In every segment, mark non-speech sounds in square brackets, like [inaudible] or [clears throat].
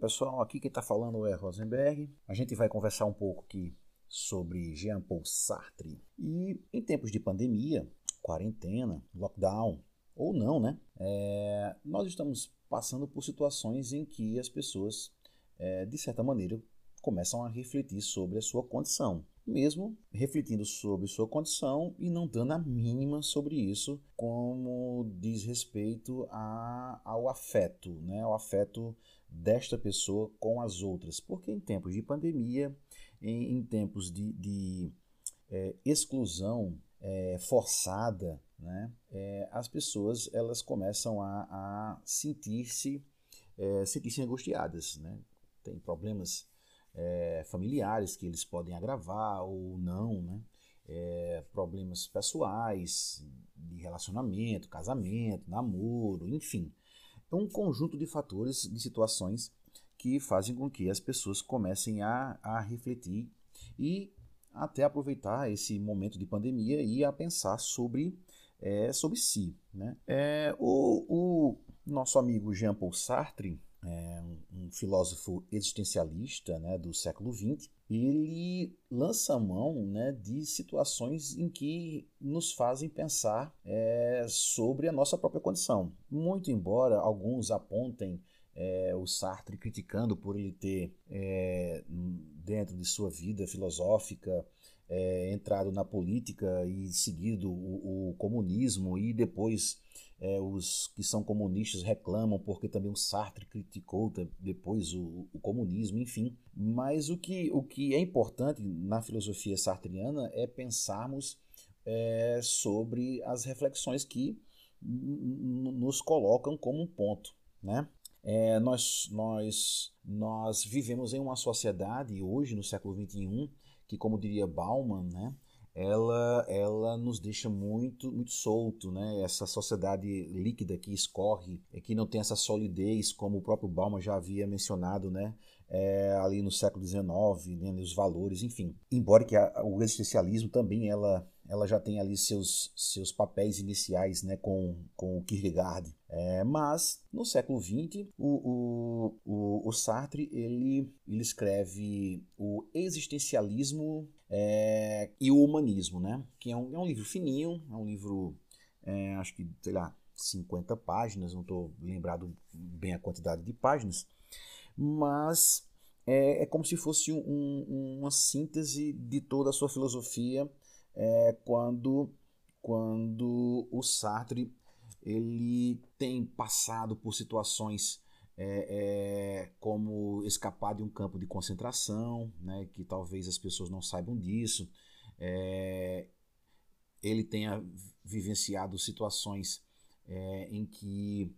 pessoal, aqui quem está falando é Rosenberg. A gente vai conversar um pouco aqui sobre Jean-Paul Sartre. E em tempos de pandemia, quarentena, lockdown, ou não, né? É, nós estamos passando por situações em que as pessoas, é, de certa maneira, começam a refletir sobre a sua condição mesmo refletindo sobre sua condição e não dando a mínima sobre isso, como diz respeito a, ao afeto, né? ao afeto desta pessoa com as outras. Porque em tempos de pandemia, em, em tempos de, de é, exclusão é, forçada, né? É, as pessoas elas começam a, a sentir-se é, sentir-se angustiadas, né? tem problemas é, familiares que eles podem agravar ou não, né? É, problemas pessoais, de relacionamento, casamento, namoro, enfim. É um conjunto de fatores, de situações que fazem com que as pessoas comecem a, a refletir e até aproveitar esse momento de pandemia e a pensar sobre, é, sobre si. Né? É, o, o nosso amigo Jean Paul Sartre, é, um, filósofo existencialista né, do século XX, ele lança mão né, de situações em que nos fazem pensar é, sobre a nossa própria condição. Muito embora alguns apontem é, o Sartre criticando por ele ter, é, dentro de sua vida filosófica, é, entrado na política e seguido o, o comunismo e depois é, os que são comunistas reclamam porque também o Sartre criticou depois o, o, comunismo, enfim. Mas o que, o que é importante na filosofia sartriana é pensarmos é, sobre as reflexões que nos colocam como um ponto, né? É, nós, nós, nós vivemos em uma sociedade hoje, no século XXI, que, como diria Bauman, né, ela, ela nos deixa muito, muito solto, né? Essa sociedade líquida que escorre, que não tem essa solidez, como o próprio Bauman já havia mencionado, né? É, ali no século XIX, né? os valores, enfim. Embora que a, o existencialismo também ela, ela já tem ali seus, seus papéis iniciais né? com, com o Kierkegaard. É, mas no século XX, o, o, o, o Sartre ele, ele escreve o existencialismo é, e o Humanismo, né? Que é um, é um livro fininho, é um livro, é, acho que, sei lá, 50 páginas, não estou lembrado bem a quantidade de páginas, mas é, é como se fosse um, uma síntese de toda a sua filosofia é, quando, quando o Sartre ele tem passado por situações é, é, como escapar de um campo de concentração, né, que talvez as pessoas não saibam disso. É, ele tenha vivenciado situações é, em que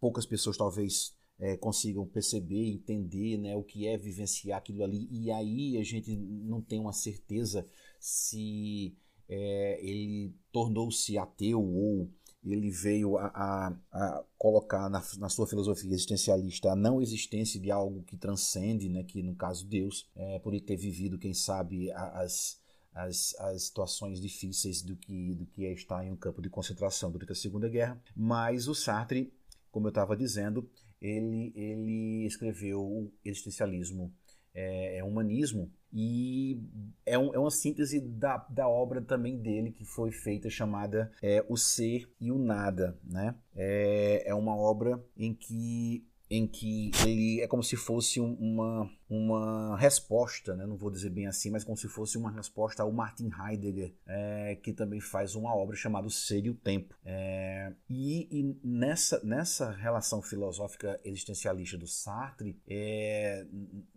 poucas pessoas talvez é, consigam perceber, entender né, o que é vivenciar aquilo ali, e aí a gente não tem uma certeza se é, ele tornou-se ateu ou ele veio a, a, a colocar na, na, sua filosofia existencialista a não existência de algo que transcende, né, que no caso Deus, é, por ele ter vivido, quem sabe, as, as, as situações difíceis do que, do que é estar em um campo de concentração durante a Segunda Guerra. Mas o Sartre, como eu estava dizendo, ele, ele escreveu o existencialismo é, é humanismo e é, um, é, uma síntese da, da obra também dele que foi feita chamada é, O Ser e o Nada. Né? É, é uma obra em que em que ele é como se fosse uma, uma resposta, né? não vou dizer bem assim, mas como se fosse uma resposta ao Martin Heidegger, é, que também faz uma obra chamada Ser e o Tempo. É, e, e nessa, nessa relação filosófica existencialista do Sartre, é,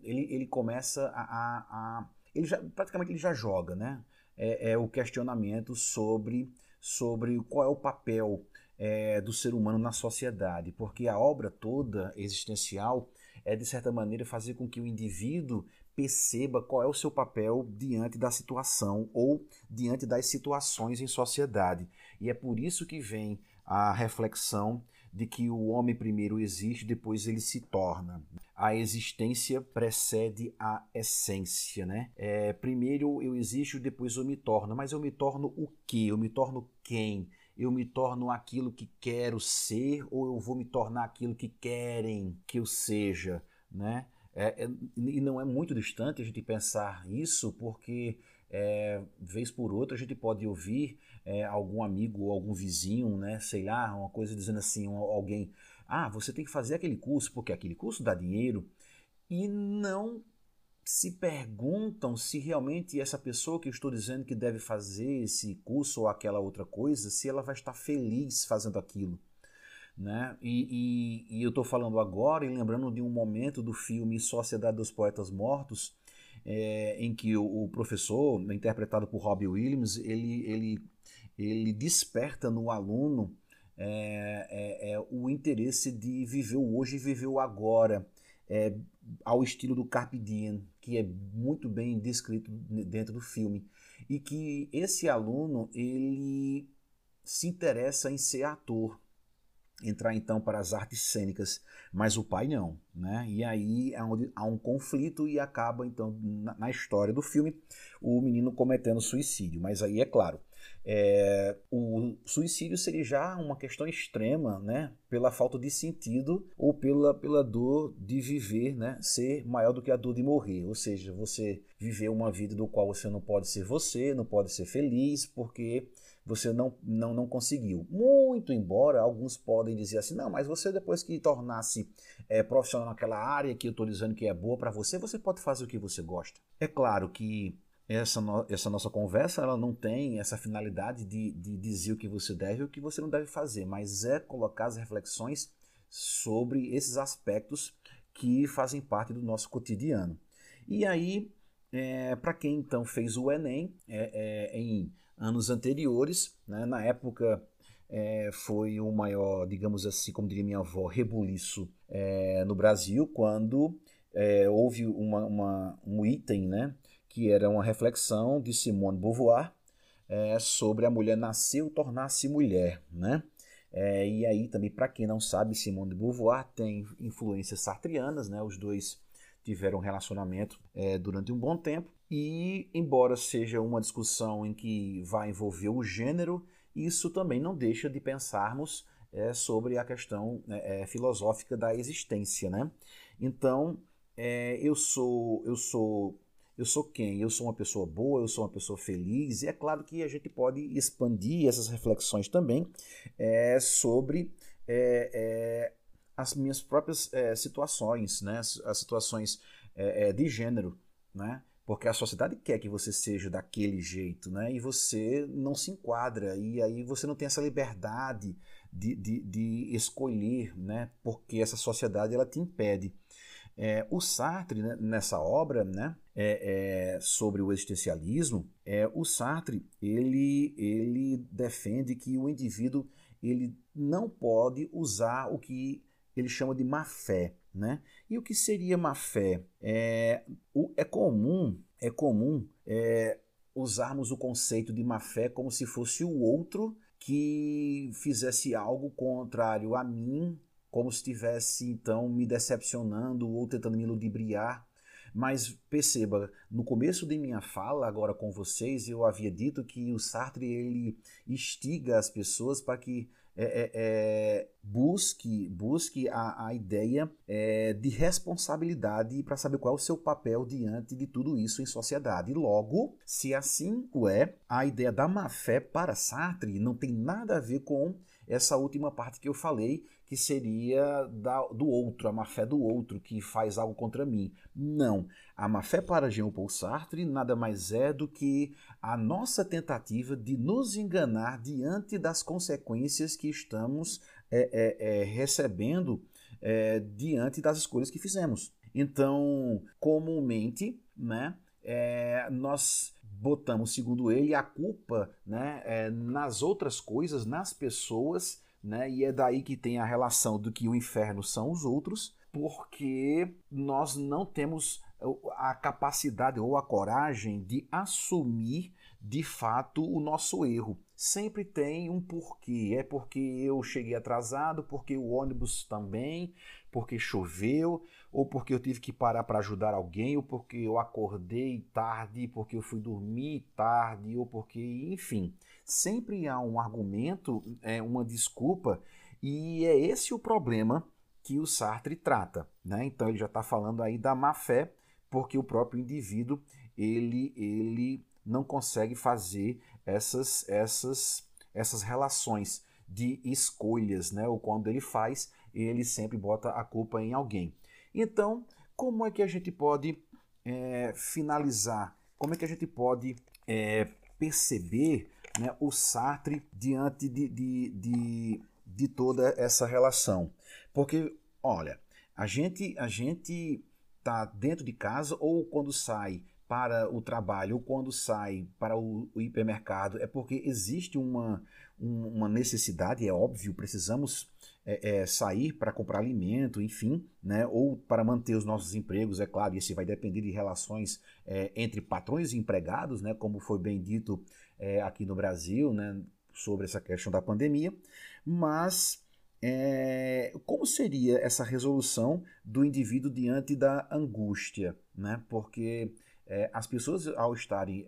ele, ele começa a, a, a, ele já, praticamente ele já joga, né? É, é o questionamento sobre, sobre qual é o papel é, do ser humano na sociedade, porque a obra toda existencial é, de certa maneira, fazer com que o indivíduo perceba qual é o seu papel diante da situação ou diante das situações em sociedade. E é por isso que vem a reflexão de que o homem primeiro existe, depois ele se torna. A existência precede a essência, né? É, primeiro eu existo, depois eu me torno. Mas eu me torno o quê? Eu me torno quem? Eu me torno aquilo que quero ser ou eu vou me tornar aquilo que querem que eu seja. né? É, é, e não é muito distante a gente pensar isso, porque é, vez por outra a gente pode ouvir é, algum amigo ou algum vizinho, né, sei lá, uma coisa dizendo assim, alguém, ah, você tem que fazer aquele curso porque aquele curso dá dinheiro, e não se perguntam se realmente essa pessoa que eu estou dizendo que deve fazer esse curso ou aquela outra coisa, se ela vai estar feliz fazendo aquilo. Né? E, e, e eu estou falando agora e lembrando de um momento do filme Sociedade dos Poetas Mortos, é, em que o, o, professor, interpretado por Robbie Williams, ele, ele, ele desperta no aluno é, é, é o interesse de viver o hoje e viver o agora, é, ao estilo do Carpe Diem, que é muito bem descrito dentro do filme, e que esse aluno ele se interessa em ser ator, entrar então para as artes cênicas, mas o pai não, né? E aí é onde há um conflito e acaba então na, na história do filme o menino cometendo suicídio. Mas aí é claro, é, o suicídio seria já uma questão extrema, né? Pela falta de sentido ou pela, pela dor de viver, né? Ser maior do que a dor de morrer. Ou seja, você viver uma vida do qual você não pode ser você, não pode ser feliz, porque você não, não, não conseguiu. Muito embora alguns podem dizer assim, não, mas você depois que tornasse é, profissional naquela área que eu estou dizendo que é boa para você, você pode fazer o que você gosta. É claro que essa, no, essa nossa conversa ela não tem essa finalidade de, de dizer o que você deve e o que você não deve fazer, mas é colocar as reflexões sobre esses aspectos que fazem parte do nosso cotidiano. E aí, é, para quem então fez o Enem é, é, em anos anteriores, né? na época é, foi o maior, digamos assim, como diria minha avó, rebuliço é, no Brasil, quando é, houve uma, uma, um item, né, que era uma reflexão de Simone Beauvoir é, sobre a mulher nascer ou tornar-se mulher, né? É, e aí também, para quem não sabe, Simone de Beauvoir tem influências sartrianas, né? Os dois tiveram um relacionamento é, durante um bom tempo e, embora seja uma discussão em que vai envolver o gênero, isso também não deixa de pensarmos é, sobre a questão né, é, filosófica da existência, né? Então, é, eu sou eu sou eu sou quem? Eu sou uma pessoa boa, eu sou uma pessoa feliz, e é claro que a gente pode expandir essas reflexões também é, sobre é, é, as minhas próprias é, situações, né? as situações é, é, de gênero, né? porque a sociedade quer que você seja daquele jeito, né? E você não se enquadra, e aí você não tem essa liberdade de, de, de escolher, né? Porque essa sociedade ela te impede. O Sartre, né, nessa obra, né, é, é, sobre o existencialismo, é, o Sartre ele, ele defende que o indivíduo ele não pode usar o que ele chama de má fé. Né? E o que seria má fé? É, o, é comum, é comum é, usarmos o conceito de má fé como se fosse o outro que fizesse algo contrário a mim, como se estivesse então me decepcionando ou tentando me ludibriar. Mas perceba, no começo de minha fala agora com vocês, eu havia dito que o Sartre ele instiga as pessoas para que é, é, é, busque, busque a, a ideia é, de responsabilidade para saber qual é o seu papel diante de tudo isso em sociedade. Logo, se assim o é, a ideia da má-fé para Sartre não tem nada a ver com essa última parte que eu falei, que seria da, do outro, a má-fé do outro que faz algo contra mim. Não. A má-fé para Jean-Paul Sartre nada mais é do que a nossa tentativa de nos enganar diante das consequências que estamos é, é, é, recebendo é, diante das escolhas que fizemos. Então, comumente, né, é, nós botamos, segundo ele, a culpa né, é, nas outras coisas, nas pessoas, né, e é daí que tem a relação do que o inferno são os outros, porque nós não temos a capacidade ou a coragem de assumir de fato o nosso erro. Sempre tem um porquê. É porque eu cheguei atrasado, porque o ônibus também, porque choveu, ou porque eu tive que parar para ajudar alguém, ou porque eu acordei tarde, porque eu fui dormir tarde, ou porque, enfim, sempre há um argumento, é uma desculpa, e é esse o problema que o Sartre trata. Né? Então ele já está falando aí da má fé, porque o próprio indivíduo ele, ele não consegue fazer essas, essas, essas relações de escolhas, né? ou quando ele faz, ele sempre bota a culpa em alguém. Então, como é que a gente pode é, finalizar? Como é que a gente pode é, perceber né, o Sartre diante de, de, de, de toda essa relação? Porque, olha, a gente a gente está dentro de casa ou quando sai para o trabalho ou quando sai para o, o hipermercado é porque existe uma, uma necessidade, é óbvio, precisamos é, é, sair para comprar alimento, enfim, né, ou para manter os nossos empregos, é claro, isso vai depender de relações é, entre patrões e empregados, né, como foi bem dito é, aqui no Brasil, né, sobre essa questão da pandemia, mas é, como seria essa resolução do indivíduo diante da angústia? Né? Porque é, as pessoas, ao estarem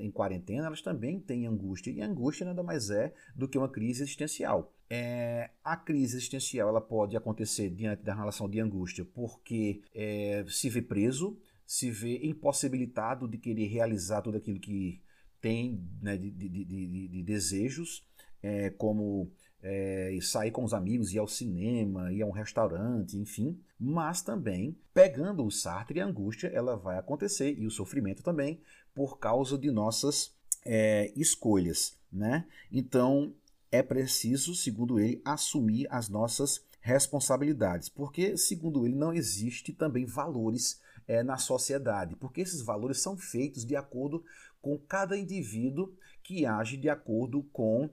em quarentena, elas também têm angústia, e angústia nada mais é do que uma crise existencial. É, a crise existencial ela pode acontecer diante da relação de angústia porque é, se vê preso, se vê impossibilitado de querer realizar tudo aquilo que tem né, de, de, de, de, desejos, é, como é, sair com os amigos, ir ao cinema, ir a um restaurante, enfim. Mas também, pegando o Sartre, a angústia ela vai acontecer e o sofrimento também por causa de nossas é, escolhas, né? Então é preciso, segundo ele, assumir as nossas responsabilidades, porque segundo ele não existe também valores é, na sociedade, porque esses valores são feitos de acordo com cada indivíduo que age de acordo com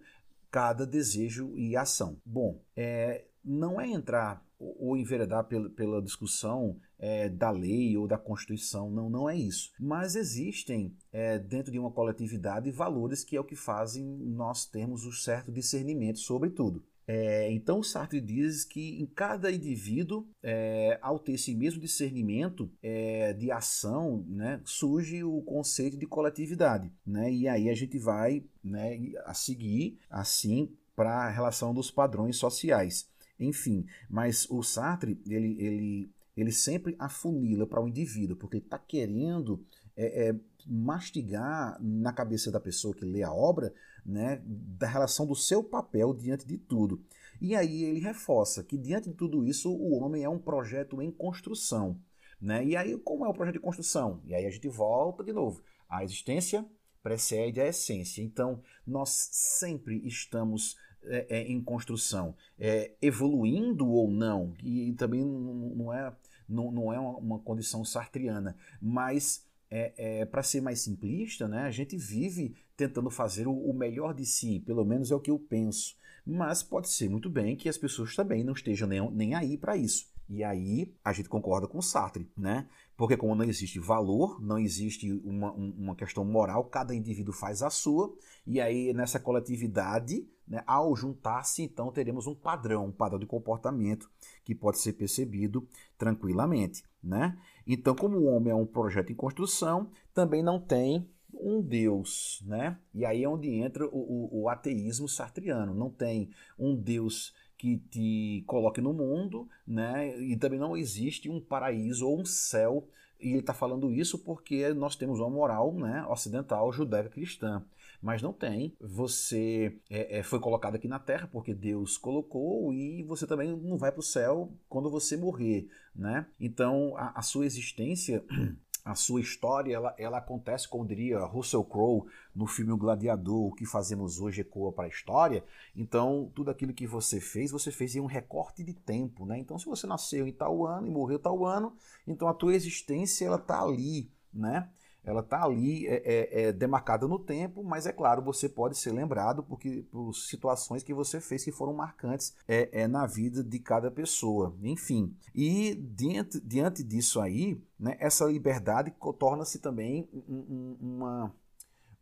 cada desejo e ação. Bom, é, não é entrar ou enveredar pela, discussão é, da lei ou da Constituição, não, não é isso. Mas existem é, dentro de uma coletividade valores que é o que fazem nós termos um certo discernimento sobre tudo. É, então o Sartre diz que em cada indivíduo, é, ao ter esse mesmo discernimento é, de ação, né, surge o conceito de coletividade. Né, e aí a gente vai né, a seguir assim para a relação dos padrões sociais. Enfim, mas o Sartre ele, ele, ele sempre afunila para o indivíduo, porque ele está querendo é, é, mastigar na cabeça da pessoa que lê a obra né, da relação do seu papel diante de tudo. E aí ele reforça que diante de tudo isso o homem é um projeto em construção. Né? E aí, como é o projeto de construção? E aí a gente volta de novo. A existência precede a essência. Então, nós sempre estamos é, é, em construção, é, evoluindo ou não, e também não é, não, não é uma condição sartriana, mas é, é, para ser mais simplista, né, a gente vive tentando fazer o, o, melhor de si, pelo menos é o que eu penso. Mas pode ser muito bem que as pessoas também não estejam nem, nem aí para isso. E aí a gente concorda com Sartre, né? Porque como não existe valor, não existe uma, uma questão moral, cada indivíduo faz a sua, e aí nessa coletividade, né, ao juntar-se, então teremos um padrão, um padrão de comportamento que pode ser percebido tranquilamente, né? Então, como o homem é um projeto em construção, também não tem um Deus, né? E aí é onde entra o, o, o ateísmo sartriano. Não tem um Deus que te coloque no mundo, né? E também não existe um paraíso ou um céu. E ele está falando isso porque nós temos uma moral né, ocidental judaica cristã mas não tem. Você é, é, foi colocado aqui na Terra porque Deus colocou e você também não vai para o céu quando você morrer, né? Então a, a sua existência [clears throat] a sua história ela, ela acontece, como diria Russell Crowe no filme O Gladiador, o que fazemos hoje ecoa para a história. Então, tudo aquilo que você fez, você fez em um recorte de tempo, né? Então, se você nasceu em tal ano e morreu tal ano, então a tua existência ela está ali, né? Ela está ali é, é, é, demarcada no tempo, mas é claro, você pode ser lembrado porque, por situações que você fez que foram marcantes é, é na vida de cada pessoa. Enfim, e diante, diante disso aí, né, essa liberdade torna-se também um, uma,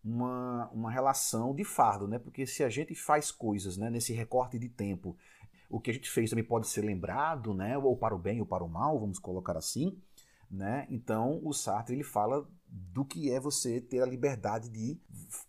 uma, uma relação de fardo, né? porque se a gente faz coisas né, nesse recorte de tempo, o que a gente fez também pode ser lembrado, né, ou para o bem ou para o mal, vamos colocar assim. Né? Então, o Sartre ele fala do que é você ter a liberdade de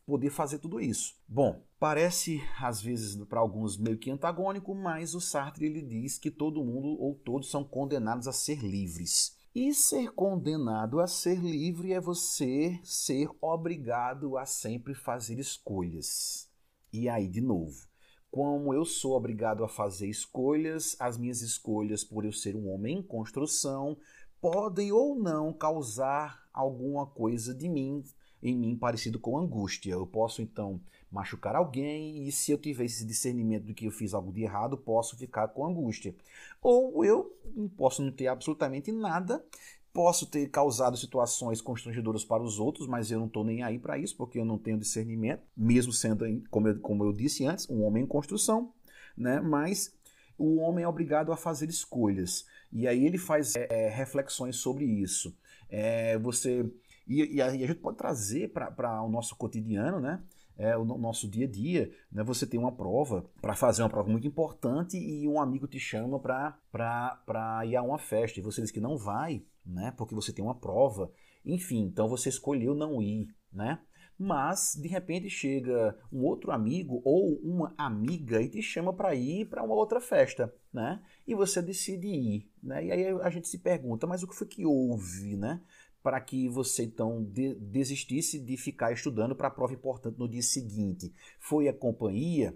poder fazer tudo isso. Bom, parece às vezes para alguns meio que antagônico, mas o Sartre ele diz que todo mundo ou todos são condenados a ser livres. E ser condenado a ser livre é você ser obrigado a sempre fazer escolhas. E aí, de novo, como eu sou obrigado a fazer escolhas, as minhas escolhas, por eu ser um homem em construção, podem ou não causar alguma coisa de mim, em mim parecido com angústia. Eu posso então machucar alguém e se eu tiver esse discernimento de que eu fiz algo de errado, posso ficar com angústia. Ou eu posso não ter absolutamente nada, posso ter causado situações constrangedoras para os outros, mas eu não estou nem aí para isso, porque eu não tenho discernimento, mesmo sendo, como eu, como eu disse antes, um homem em construção, né? mas o homem é obrigado a fazer escolhas. E aí ele faz é, reflexões sobre isso. É, você e, e, a, e, a, gente pode trazer para o nosso cotidiano, né? É, o nosso dia a dia, né? Você tem uma prova para fazer uma prova muito importante e um amigo te chama para ir a uma festa e você diz que não vai, né? Porque você tem uma prova. Enfim, então você escolheu não ir, né? Mas de repente chega um outro amigo ou uma amiga e te chama para ir para uma outra festa, né? E você decide ir, né? E aí a gente se pergunta, mas o que foi que houve, né? Para que você então de desistisse de ficar estudando para a prova importante no dia seguinte? Foi a companhia?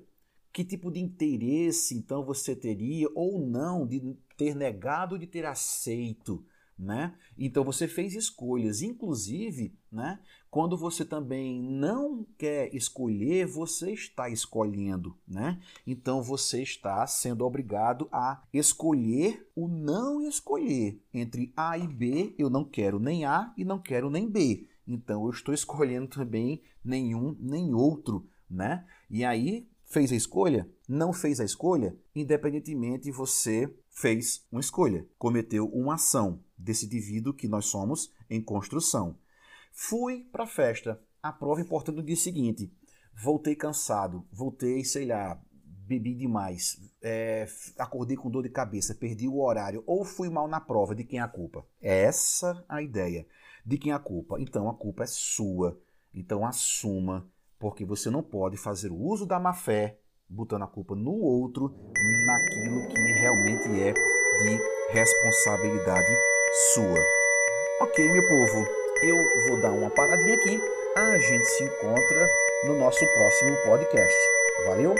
Que tipo de interesse então você teria ou não de ter negado de ter aceito né? Então você fez escolhas, inclusive, né? Quando você também não quer escolher, você está escolhendo, né? Então você está sendo obrigado a escolher o não escolher entre A e B. Eu não quero nem A e não quero nem B. Então eu estou escolhendo também nenhum nem outro, né? E aí fez a escolha, não fez a escolha, independentemente você fez uma escolha, cometeu uma ação desse indivíduo que nós somos em construção. Fui para a festa. A prova importante no dia seguinte. Voltei cansado, voltei, sei lá, bebi demais, é, acordei com dor de cabeça, perdi o horário ou fui mal na prova. De quem é a culpa? Essa a ideia. De quem é a culpa? Então a culpa é sua. Então assuma, porque você não pode fazer o uso da má fé botando a culpa no outro, naquilo que realmente é de responsabilidade sua. Ok, meu povo, eu vou dar uma paradinha aqui. A gente se encontra no nosso próximo podcast. Valeu?